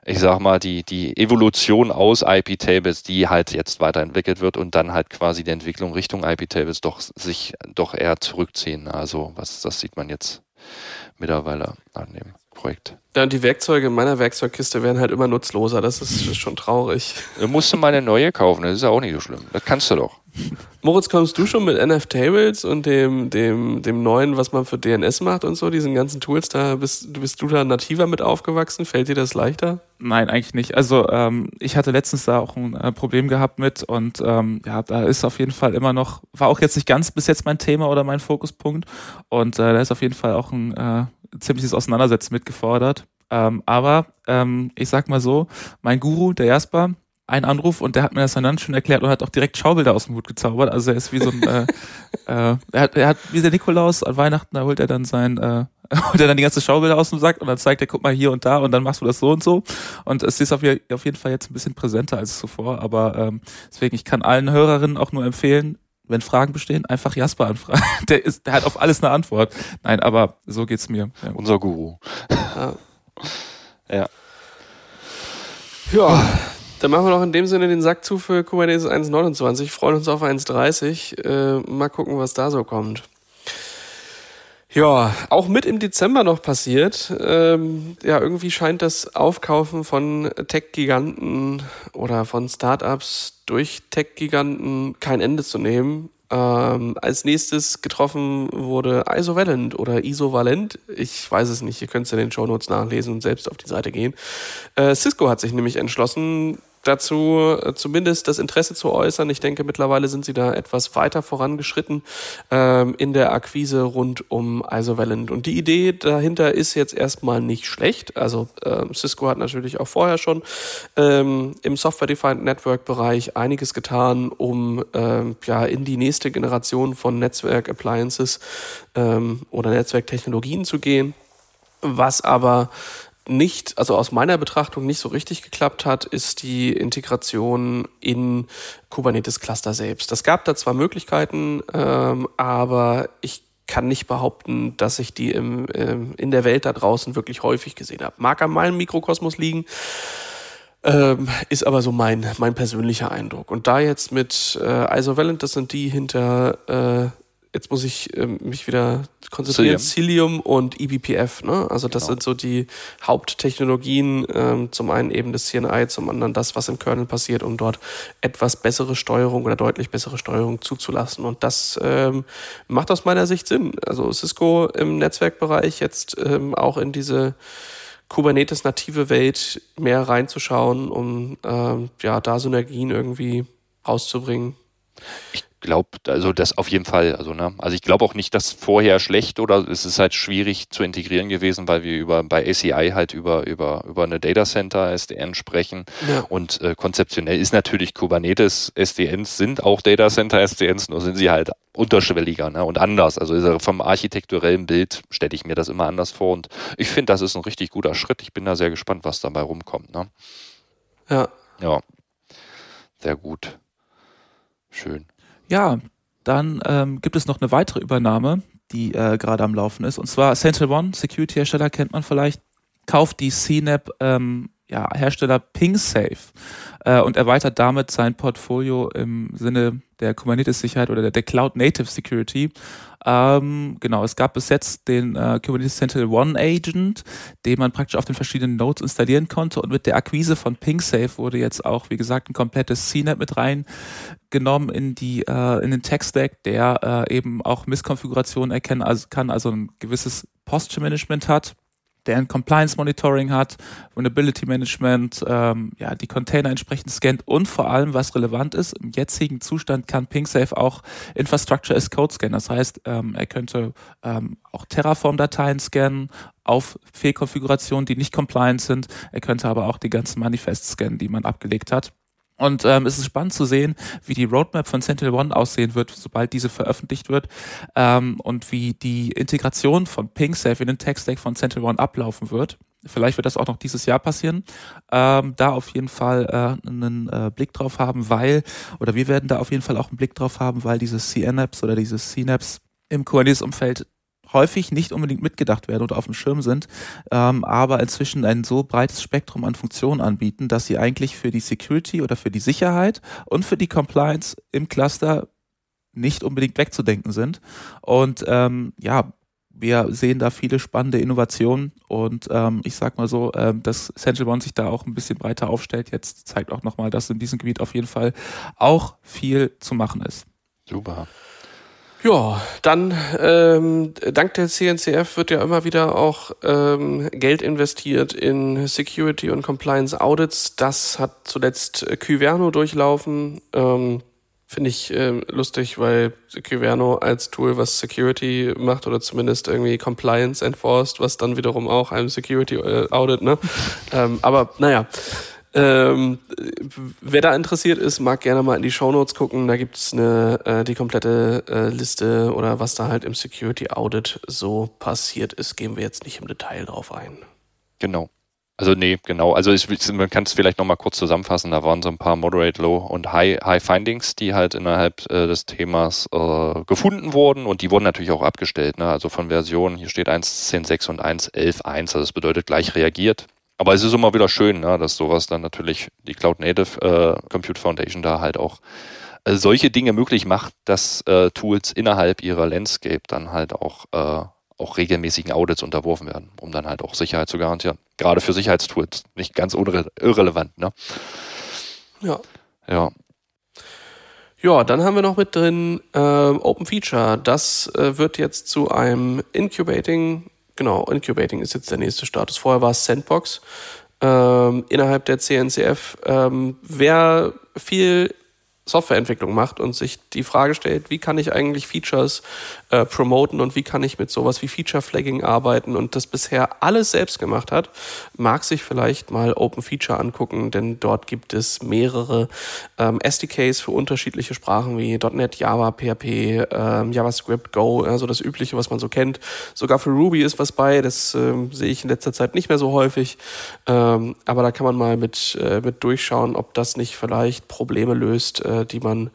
S2: ich sag mal, die, die Evolution aus IP-Tables, die halt jetzt weiterentwickelt wird und dann halt quasi die Entwicklung Richtung IP-Tables doch sich doch eher zurückziehen. Also was, das sieht man jetzt mittlerweile an dem Projekt.
S1: Ja, und die Werkzeuge in meiner Werkzeugkiste werden halt immer nutzloser. Das ist schon traurig.
S2: Du musst mal eine neue kaufen, das ist ja auch nicht so schlimm. Das kannst du doch.
S1: Moritz, kommst du schon mit NF-Tables und dem, dem, dem neuen, was man für DNS macht und so, diesen ganzen Tools, da bist, bist du da nativer mit aufgewachsen? Fällt dir das leichter?
S3: Nein, eigentlich nicht. Also ähm, ich hatte letztens da auch ein äh, Problem gehabt mit und ähm, ja, da ist auf jeden Fall immer noch, war auch jetzt nicht ganz bis jetzt mein Thema oder mein Fokuspunkt und äh, da ist auf jeden Fall auch ein äh, ziemliches Auseinandersetzen mitgefordert. Ähm, aber ähm, ich sag mal so, mein Guru, der Jasper, ein Anruf und der hat mir das dann schön erklärt und hat auch direkt Schaubilder aus dem Hut gezaubert. Also er ist wie so ein, äh, äh, er, hat, er hat wie der Nikolaus an Weihnachten, da holt er dann sein, äh, holt er dann die ganze Schaubilder aus dem Sack und dann zeigt er, guck mal hier und da und dann machst du das so und so. Und es ist auf, auf jeden Fall jetzt ein bisschen präsenter als zuvor, aber ähm, deswegen, ich kann allen Hörerinnen auch nur empfehlen, wenn Fragen bestehen, einfach Jasper anfragen. Der, ist, der hat auf alles eine Antwort. Nein, aber so geht's mir.
S2: Ja. Unser Guru.
S1: Ja. ja. Dann machen wir noch in dem Sinne den Sack zu für Kubernetes 1.29. Freuen uns auf 1.30. Äh, mal gucken, was da so kommt. Ja, auch mit im Dezember noch passiert. Ähm, ja, irgendwie scheint das Aufkaufen von Tech-Giganten oder von Startups durch Tech-Giganten kein Ende zu nehmen. Ähm, als nächstes getroffen wurde Isovalent oder Isovalent. Ich weiß es nicht, ihr könnt es in den Show Notes nachlesen und selbst auf die Seite gehen. Äh, Cisco hat sich nämlich entschlossen, dazu äh, zumindest das Interesse zu äußern. Ich denke, mittlerweile sind sie da etwas weiter vorangeschritten ähm, in der Akquise rund um Isovalent. Und die Idee dahinter ist jetzt erstmal nicht schlecht. Also äh, Cisco hat natürlich auch vorher schon ähm, im Software-Defined Network-Bereich einiges getan, um ähm, ja in die nächste Generation von Netzwerk-Appliances ähm, oder Netzwerktechnologien zu gehen. Was aber nicht, also aus meiner Betrachtung nicht so richtig geklappt hat, ist die Integration in Kubernetes Cluster selbst. Es gab da zwar Möglichkeiten, ähm, aber ich kann nicht behaupten, dass ich die im, ähm, in der Welt da draußen wirklich häufig gesehen habe. Mag an meinem Mikrokosmos liegen, ähm, ist aber so mein, mein persönlicher Eindruck. Und da jetzt mit äh, Isovalent, das sind die hinter äh, jetzt muss ich ähm, mich wieder konzentrieren, Cilium, und eBPF. Ne? Also das genau. sind so die Haupttechnologien, ähm, zum einen eben das CNI, zum anderen das, was im Kernel passiert, um dort etwas bessere Steuerung oder deutlich bessere Steuerung zuzulassen. Und das ähm, macht aus meiner Sicht Sinn. Also Cisco im Netzwerkbereich jetzt ähm, auch in diese Kubernetes-native Welt mehr reinzuschauen, um ähm, ja da Synergien irgendwie rauszubringen.
S2: Ich glaube, also das auf jeden Fall. Also, ne? also ich glaube auch nicht, dass vorher schlecht oder es ist halt schwierig zu integrieren gewesen, weil wir über bei ACI halt über über über eine Data Center SDN sprechen ja. und äh, konzeptionell ist natürlich Kubernetes SDNs sind auch Data Center SDNs, nur sind sie halt unterschwelliger ne? und anders. Also vom architekturellen Bild stelle ich mir das immer anders vor und ich finde, das ist ein richtig guter Schritt. Ich bin da sehr gespannt, was dabei rumkommt. Ne?
S1: Ja.
S2: Ja. Sehr gut. Schön.
S3: Ja, dann ähm, gibt es noch eine weitere Übernahme, die äh, gerade am Laufen ist. Und zwar Central One, Security-Hersteller kennt man vielleicht, kauft die CNAP ähm, ja, Hersteller PingSafe äh, und erweitert damit sein Portfolio im Sinne der Kubernetes-Sicherheit oder der, der Cloud-Native Security. Ähm, genau, es gab bis jetzt den äh, Kubernetes Sentinel One Agent, den man praktisch auf den verschiedenen Nodes installieren konnte und mit der Akquise von PingSafe wurde jetzt auch, wie gesagt, ein komplettes CNAP mit reingenommen in die äh, in den Tech-Stack, der äh, eben auch Misskonfigurationen erkennen also kann, also ein gewisses Posture-Management hat der ein Compliance Monitoring hat, Vulnerability Management, ähm, ja, die Container entsprechend scannt und vor allem, was relevant ist, im jetzigen Zustand kann PingSafe auch Infrastructure as Code scannen. Das heißt, ähm, er könnte ähm, auch Terraform-Dateien scannen auf Fehlkonfigurationen, die nicht compliant sind. Er könnte aber auch die ganzen Manifests scannen, die man abgelegt hat. Und ähm, es ist spannend zu sehen, wie die Roadmap von Sentinel One aussehen wird, sobald diese veröffentlicht wird ähm, und wie die Integration von PingSafe in den Tech-Stack von Sentinel One ablaufen wird. Vielleicht wird das auch noch dieses Jahr passieren. Ähm, da auf jeden Fall äh, einen äh, Blick drauf haben, weil, oder wir werden da auf jeden Fall auch einen Blick drauf haben, weil diese CNAPs oder diese CNAPs im Kubernetes-Umfeld häufig nicht unbedingt mitgedacht werden oder auf dem Schirm sind, ähm, aber inzwischen ein so breites Spektrum an Funktionen anbieten, dass sie eigentlich für die Security oder für die Sicherheit und für die Compliance im Cluster nicht unbedingt wegzudenken sind. Und ähm, ja, wir sehen da viele spannende Innovationen und ähm, ich sag mal so, ähm, dass Central One sich da auch ein bisschen breiter aufstellt, jetzt zeigt auch nochmal, dass in diesem Gebiet auf jeden Fall auch viel zu machen ist.
S2: Super.
S1: Ja, dann ähm, dank der CNCF wird ja immer wieder auch ähm, Geld investiert in Security und Compliance Audits. Das hat zuletzt Kyverno durchlaufen. Ähm, Finde ich äh, lustig, weil Kyverno als Tool, was Security macht oder zumindest irgendwie Compliance enforced, was dann wiederum auch einem Security äh, Audit, ne? ähm, aber naja. Ähm, wer da interessiert ist, mag gerne mal in die Show Notes gucken. Da gibt es äh, die komplette äh, Liste oder was da halt im Security Audit so passiert ist. Gehen wir jetzt nicht im Detail drauf ein.
S2: Genau. Also nee, genau. Also ich, man kann es vielleicht nochmal kurz zusammenfassen. Da waren so ein paar Moderate, Low und High, High Findings, die halt innerhalb äh, des Themas äh, gefunden wurden und die wurden natürlich auch abgestellt. Ne? Also von Versionen, hier steht 1.10.6 und 1.11.1, also das bedeutet gleich reagiert. Aber es ist immer wieder schön, ne, dass sowas dann natürlich die Cloud Native äh, Compute Foundation da halt auch äh, solche Dinge möglich macht, dass äh, Tools innerhalb ihrer Landscape dann halt auch, äh, auch regelmäßigen Audits unterworfen werden, um dann halt auch Sicherheit zu garantieren. Gerade für Sicherheitstools nicht ganz irrelevant. Ne?
S1: Ja.
S2: Ja.
S1: Ja, dann haben wir noch mit drin äh, Open Feature. Das äh, wird jetzt zu einem Incubating genau, Incubating ist jetzt der nächste Status. Vorher war es Sandbox ähm, innerhalb der CNCF. Ähm, wer viel Softwareentwicklung macht und sich die Frage stellt, wie kann ich eigentlich Features äh, promoten und wie kann ich mit sowas wie Feature Flagging arbeiten und das bisher alles selbst gemacht hat, mag sich vielleicht mal Open Feature angucken, denn dort gibt es mehrere ähm, SDKs für unterschiedliche Sprachen wie .NET, Java, PHP, ähm, JavaScript, Go, also das Übliche, was man so kennt. Sogar für Ruby ist was bei, das ähm, sehe ich in letzter Zeit nicht mehr so häufig, ähm, aber da kann man mal mit, äh, mit durchschauen, ob das nicht vielleicht Probleme löst, äh, die man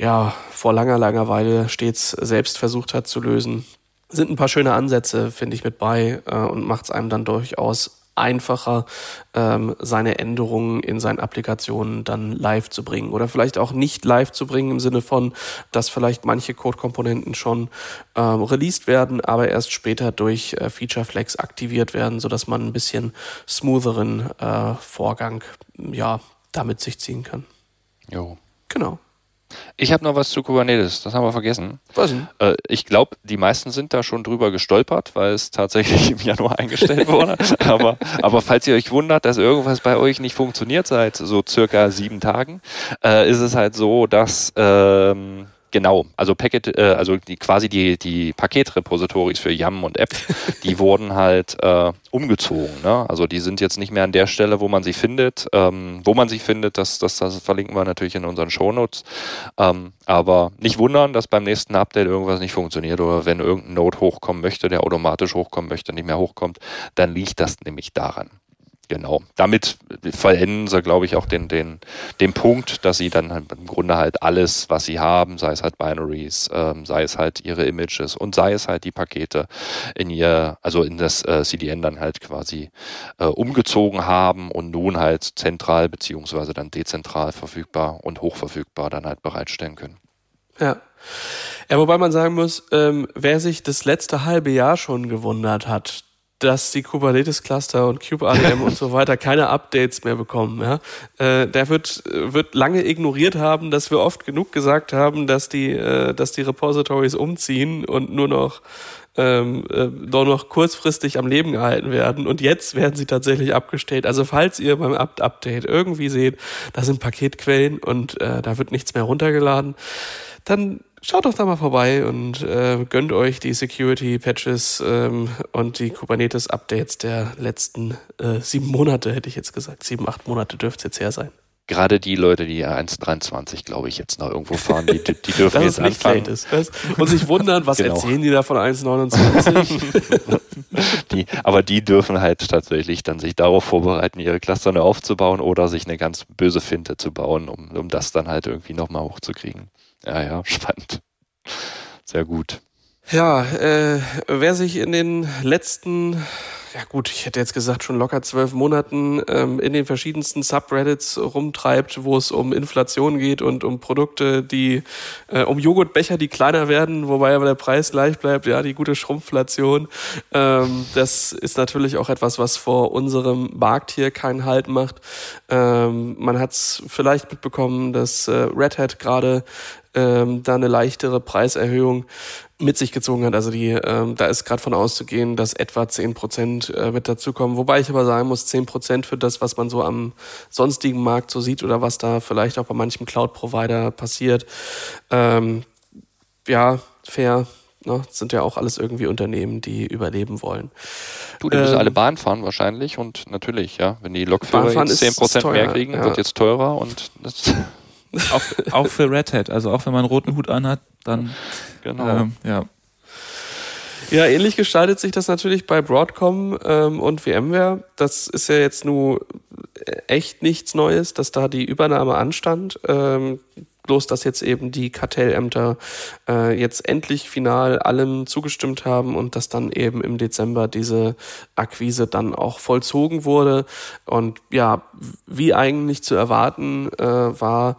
S1: ja vor langer, langer Weile stets selbst versucht hat zu lösen. Sind ein paar schöne Ansätze, finde ich, mit bei äh, und macht es einem dann durchaus einfacher, ähm, seine Änderungen in seinen Applikationen dann live zu bringen. Oder vielleicht auch nicht live zu bringen im Sinne von, dass vielleicht manche Code-Komponenten schon ähm, released werden, aber erst später durch äh, Feature Flags aktiviert werden, sodass man ein bisschen smootheren äh, Vorgang ja, damit sich ziehen kann.
S2: Jo.
S1: Genau.
S2: Ich habe noch was zu Kubernetes, das haben wir vergessen.
S1: Was denn?
S2: Äh, ich glaube, die meisten sind da schon drüber gestolpert, weil es tatsächlich im Januar eingestellt wurde. aber, aber falls ihr euch wundert, dass irgendwas bei euch nicht funktioniert seit so circa sieben Tagen, äh, ist es halt so, dass ähm, Genau, also Packet, äh, also die quasi die, die Paketrepositories für YAM und App, die wurden halt äh, umgezogen. Ne? Also die sind jetzt nicht mehr an der Stelle, wo man sie findet. Ähm, wo man sie findet, das, das, das verlinken wir natürlich in unseren Shownotes. Ähm, aber nicht wundern, dass beim nächsten Update irgendwas nicht funktioniert oder wenn irgendein Node hochkommen möchte, der automatisch hochkommen möchte, nicht mehr hochkommt, dann liegt das nämlich daran genau. Damit vollenden sie, glaube ich, auch den, den, den Punkt, dass sie dann halt im Grunde halt alles, was sie haben, sei es halt Binaries, ähm, sei es halt ihre Images und sei es halt die Pakete in ihr, also in das äh, CDN dann halt quasi äh, umgezogen haben und nun halt zentral beziehungsweise dann dezentral verfügbar und hochverfügbar dann halt bereitstellen können.
S1: Ja. Ja, wobei man sagen muss, ähm, wer sich das letzte halbe Jahr schon gewundert hat, dass die Kubernetes-Cluster und kubeadm und so weiter keine Updates mehr bekommen. Ja? Äh, der wird, wird lange ignoriert haben, dass wir oft genug gesagt haben, dass die, äh, dass die Repositories umziehen und nur noch ähm, äh, nur noch kurzfristig am Leben gehalten werden. Und jetzt werden sie tatsächlich abgestellt. Also falls ihr beim Update irgendwie seht, da sind Paketquellen und äh, da wird nichts mehr runtergeladen, dann schaut doch da mal vorbei und äh, gönnt euch die Security-Patches ähm, und die Kubernetes-Updates der letzten äh, sieben Monate, hätte ich jetzt gesagt. Sieben, acht Monate dürfte es jetzt her sein.
S2: Gerade die Leute, die 1,23, glaube ich, jetzt noch irgendwo fahren, die, die dürfen jetzt anfangen.
S1: Ist, das, und sich wundern, was genau. erzählen die da von 1,29?
S2: die, aber die dürfen halt tatsächlich dann sich darauf vorbereiten, ihre Cluster neu aufzubauen oder sich eine ganz böse Finte zu bauen, um, um das dann halt irgendwie nochmal hochzukriegen. Ja, ja, spannend. Sehr gut.
S1: Ja, äh, wer sich in den letzten, ja gut, ich hätte jetzt gesagt schon locker zwölf Monaten ähm, in den verschiedensten Subreddits rumtreibt, wo es um Inflation geht und um Produkte, die, äh, um Joghurtbecher, die kleiner werden, wobei aber der Preis gleich bleibt, ja, die gute Schrumpflation. Ähm, das ist natürlich auch etwas, was vor unserem Markt hier keinen Halt macht. Ähm, man hat es vielleicht mitbekommen, dass äh, Red Hat gerade ähm, da eine leichtere Preiserhöhung mit sich gezogen hat. Also die, ähm, da ist gerade von auszugehen, dass etwa zehn Prozent äh, mit dazukommen. Wobei ich aber sagen muss, zehn Prozent für das, was man so am sonstigen Markt so sieht oder was da vielleicht auch bei manchem Cloud-Provider passiert. Ähm, ja, fair. Ne? Das sind ja auch alles irgendwie Unternehmen, die überleben wollen.
S2: Du, die müssen ähm, alle Bahn fahren wahrscheinlich und natürlich, ja, wenn die Lokführer jetzt 10% mehr kriegen, ja. wird jetzt teurer und das
S3: auch, auch für Red Hat. Also auch wenn man einen roten Hut anhat, dann genau. Ähm, ja.
S1: Ja, ähnlich gestaltet sich das natürlich bei Broadcom ähm, und VMware. Das ist ja jetzt nur echt nichts Neues, dass da die Übernahme anstand. Ähm, bloß, dass jetzt eben die Kartellämter äh, jetzt endlich final allem zugestimmt haben und dass dann eben im Dezember diese Akquise dann auch vollzogen wurde. Und ja, wie eigentlich zu erwarten äh, war,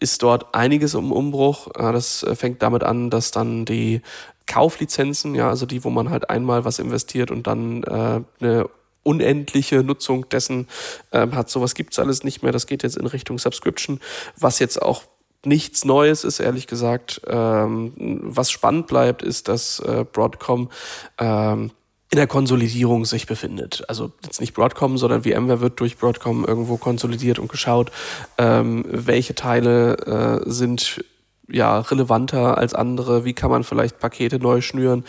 S1: ist dort einiges im Umbruch. Äh, das äh, fängt damit an, dass dann die Kauflizenzen, ja, also die, wo man halt einmal was investiert und dann äh, eine unendliche Nutzung dessen ähm, hat. Sowas gibt's alles nicht mehr. Das geht jetzt in Richtung Subscription, was jetzt auch nichts Neues ist, ehrlich gesagt. Ähm, was spannend bleibt, ist, dass äh, Broadcom ähm, in der Konsolidierung sich befindet. Also jetzt nicht Broadcom, sondern VMware wird durch Broadcom irgendwo konsolidiert und geschaut, ähm, welche Teile äh, sind ja relevanter als andere, wie kann man vielleicht Pakete neu schnüren.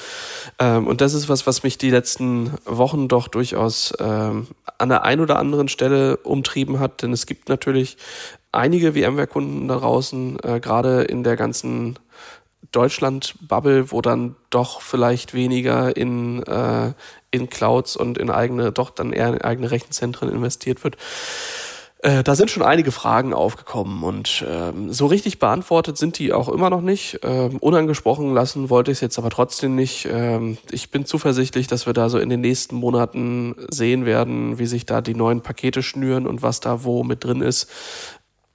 S1: Ähm, und das ist was, was mich die letzten Wochen doch durchaus ähm, an der einen oder anderen Stelle umtrieben hat, denn es gibt natürlich einige VMware-Kunden da draußen, äh, gerade in der ganzen Deutschland-Bubble, wo dann doch vielleicht weniger in, äh, in Clouds und in eigene, doch dann eher in eigene Rechenzentren investiert wird. Äh, da sind schon einige Fragen aufgekommen und ähm, so richtig beantwortet sind die auch immer noch nicht. Ähm, unangesprochen lassen wollte ich es jetzt aber trotzdem nicht. Ähm, ich bin zuversichtlich, dass wir da so in den nächsten Monaten sehen werden, wie sich da die neuen Pakete schnüren und was da wo mit drin ist.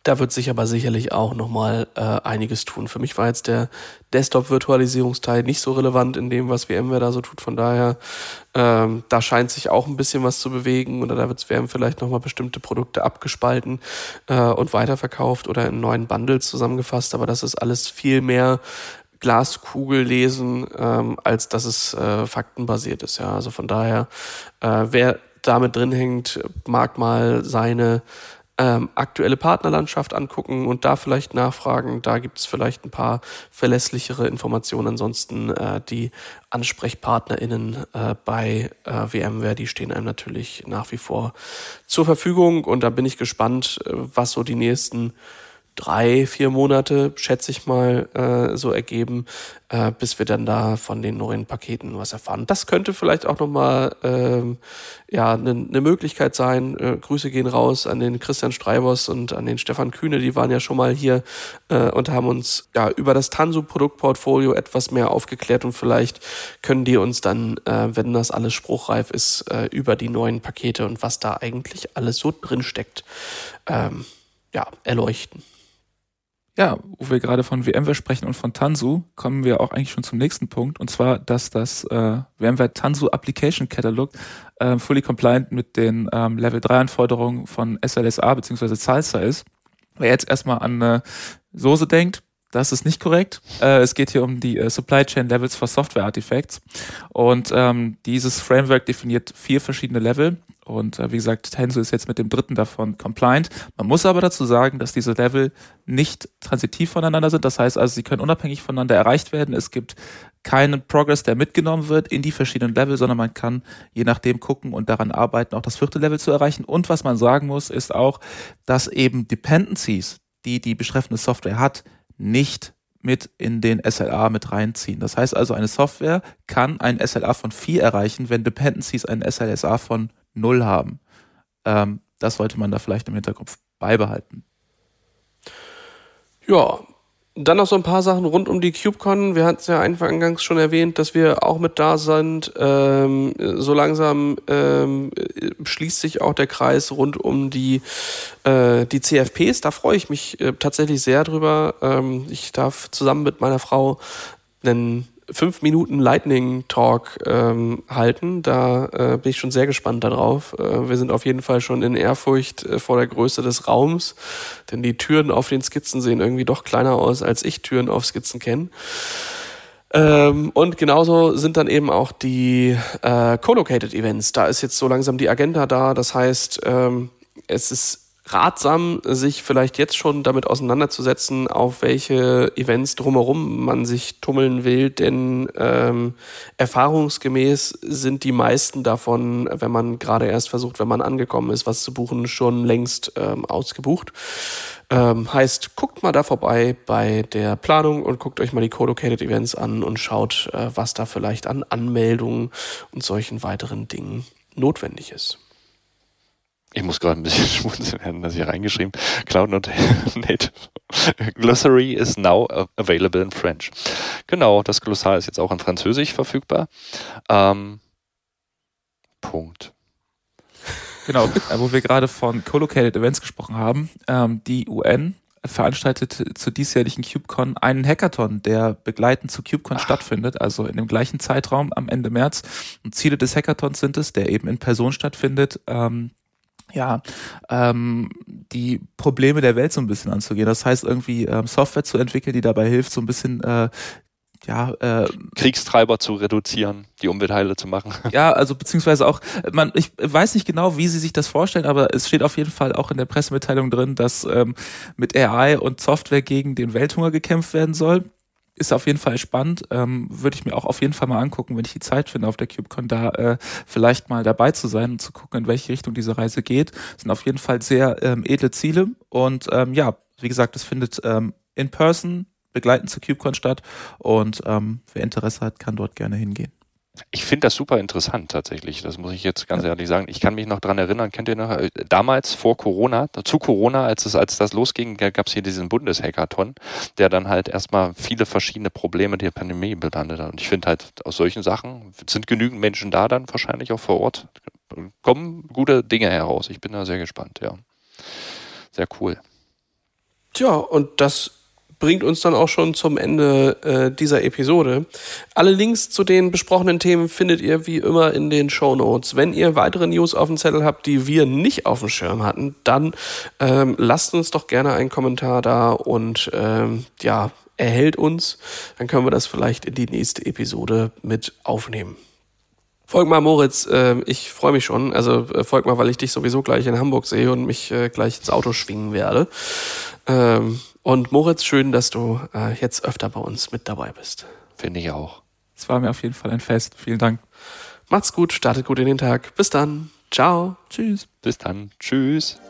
S1: Da wird sich aber sicherlich auch nochmal äh, einiges tun. Für mich war jetzt der Desktop-Virtualisierungsteil nicht so relevant in dem, was VMware da so tut. Von daher, ähm, da scheint sich auch ein bisschen was zu bewegen oder da wird VMware vielleicht nochmal bestimmte Produkte abgespalten äh, und weiterverkauft oder in neuen Bundles zusammengefasst. Aber das ist alles viel mehr Glaskugel lesen, ähm, als dass es äh, faktenbasiert ist. Ja, also von daher, äh, wer damit drin hängt, mag mal seine ähm, aktuelle Partnerlandschaft angucken und da vielleicht nachfragen. Da gibt es vielleicht ein paar verlässlichere Informationen. Ansonsten äh, die AnsprechpartnerInnen äh, bei äh, VMware, die stehen einem natürlich nach wie vor zur Verfügung. Und da bin ich gespannt, äh, was so die nächsten drei, vier Monate, schätze ich mal, äh, so ergeben, äh, bis wir dann da von den neuen Paketen was erfahren. Das könnte vielleicht auch nochmal ähm, ja, eine ne Möglichkeit sein. Äh, Grüße gehen raus an den Christian Streibers und an den Stefan Kühne, die waren ja schon mal hier äh, und haben uns ja über das Tansu-Produktportfolio etwas mehr aufgeklärt und vielleicht können die uns dann, äh, wenn das alles spruchreif ist, äh, über die neuen Pakete und was da eigentlich alles so drin steckt, ähm, ja, erleuchten.
S3: Ja, wo wir gerade von VMware sprechen und von Tanzu, kommen wir auch eigentlich schon zum nächsten Punkt. Und zwar, dass das äh, VMware Tanzu Application Catalog äh, fully compliant mit den ähm, Level 3 Anforderungen von SLSA bzw. Salsa ist. Wer jetzt erstmal an äh, Soße denkt, das ist nicht korrekt. Äh, es geht hier um die äh, Supply Chain Levels for Software Artifacts. Und ähm, dieses Framework definiert vier verschiedene Level. Und äh, wie gesagt, Tenso ist jetzt mit dem dritten davon compliant. Man muss aber dazu sagen, dass diese Level nicht transitiv voneinander sind. Das heißt also, sie können unabhängig voneinander erreicht werden. Es gibt keinen Progress, der mitgenommen wird in die verschiedenen Level, sondern man kann je nachdem gucken und daran arbeiten, auch das vierte Level zu erreichen. Und was man sagen muss, ist auch, dass eben Dependencies, die die betreffende Software hat, nicht mit in den SLA mit reinziehen. Das heißt also, eine Software kann ein SLA von 4 erreichen, wenn Dependencies einen SLSA von 0 haben. Ähm, das sollte man da vielleicht im Hinterkopf beibehalten.
S1: Ja, dann noch so ein paar Sachen rund um die CubeCon. Wir hatten es ja eingangs schon erwähnt, dass wir auch mit da sind. Ähm, so langsam ähm, schließt sich auch der Kreis rund um die, äh, die CFPs. Da freue ich mich äh, tatsächlich sehr drüber. Ähm, ich darf zusammen mit meiner Frau einen fünf Minuten Lightning Talk ähm, halten. Da äh, bin ich schon sehr gespannt darauf. Äh, wir sind auf jeden Fall schon in Ehrfurcht äh, vor der Größe des Raums, denn die Türen auf den Skizzen sehen irgendwie doch kleiner aus, als ich Türen auf Skizzen kenne. Ähm, und genauso sind dann eben auch die äh, Co-Located Events. Da ist jetzt so langsam die Agenda da. Das heißt, ähm, es ist ratsam, sich vielleicht jetzt schon damit auseinanderzusetzen, auf welche Events drumherum man sich tummeln will, denn ähm, erfahrungsgemäß sind die meisten davon, wenn man gerade erst versucht, wenn man angekommen ist, was zu buchen, schon längst ähm, ausgebucht. Ähm, heißt, guckt mal da vorbei bei der Planung und guckt euch mal die Co-Located Events an und schaut, äh, was da vielleicht an Anmeldungen und solchen weiteren Dingen notwendig ist.
S2: Ich muss gerade ein bisschen schmunzeln, werden das hier reingeschrieben. Cloud Native Glossary is now available in French. Genau, das Glossar ist jetzt auch in Französisch verfügbar. Ähm, Punkt.
S3: Genau, äh, wo wir gerade von Co-Located Events gesprochen haben. Ähm, die UN veranstaltet zur diesjährigen KubeCon einen Hackathon, der begleitend zu KubeCon Ach. stattfindet, also in dem gleichen Zeitraum am Ende März. Und Ziele des Hackathons sind es, der eben in Person stattfindet, ähm, ja, ähm, die Probleme der Welt so ein bisschen anzugehen. Das heißt, irgendwie ähm, Software zu entwickeln, die dabei hilft, so ein bisschen äh, ja, äh,
S2: Kriegstreiber zu reduzieren, die Umwelt heile zu machen.
S3: Ja, also beziehungsweise auch, man, ich weiß nicht genau, wie sie sich das vorstellen, aber es steht auf jeden Fall auch in der Pressemitteilung drin, dass ähm, mit AI und Software gegen den Welthunger gekämpft werden soll ist auf jeden Fall spannend. Ähm, Würde ich mir auch auf jeden Fall mal angucken, wenn ich die Zeit finde, auf der CubeCon da äh, vielleicht mal dabei zu sein und zu gucken, in welche Richtung diese Reise geht. Das sind auf jeden Fall sehr ähm, edle Ziele. Und ähm, ja, wie gesagt, es findet ähm, in person begleitend zur CubeCon statt. Und ähm, wer Interesse hat, kann dort gerne hingehen.
S2: Ich finde das super interessant tatsächlich. Das muss ich jetzt ganz ja. ehrlich sagen. Ich kann mich noch dran erinnern, kennt ihr noch, äh, damals vor Corona, zu Corona, als es, als das losging, gab es hier diesen Bundeshackathon, der dann halt erstmal viele verschiedene Probleme der Pandemie belandet hat. Und ich finde halt, aus solchen Sachen sind genügend Menschen da dann wahrscheinlich auch vor Ort, kommen gute Dinge heraus. Ich bin da sehr gespannt, ja. Sehr cool.
S1: Tja, und das bringt uns dann auch schon zum Ende äh, dieser Episode. Alle Links zu den besprochenen Themen findet ihr wie immer in den Show Notes. Wenn ihr weitere News auf dem Zettel habt, die wir nicht auf dem Schirm hatten, dann ähm, lasst uns doch gerne einen Kommentar da und ähm, ja, erhält uns. Dann können wir das vielleicht in die nächste Episode mit aufnehmen. Folg mal, Moritz, äh, ich freue mich schon. Also äh, mal, weil ich dich sowieso gleich in Hamburg sehe und mich äh, gleich ins Auto schwingen werde. Und Moritz, schön, dass du äh, jetzt öfter bei uns mit dabei bist.
S2: Finde ich auch.
S3: Es war mir auf jeden Fall ein Fest. Vielen Dank.
S1: Macht's gut, startet gut in den Tag. Bis dann. Ciao.
S3: Tschüss.
S2: Bis dann. Tschüss.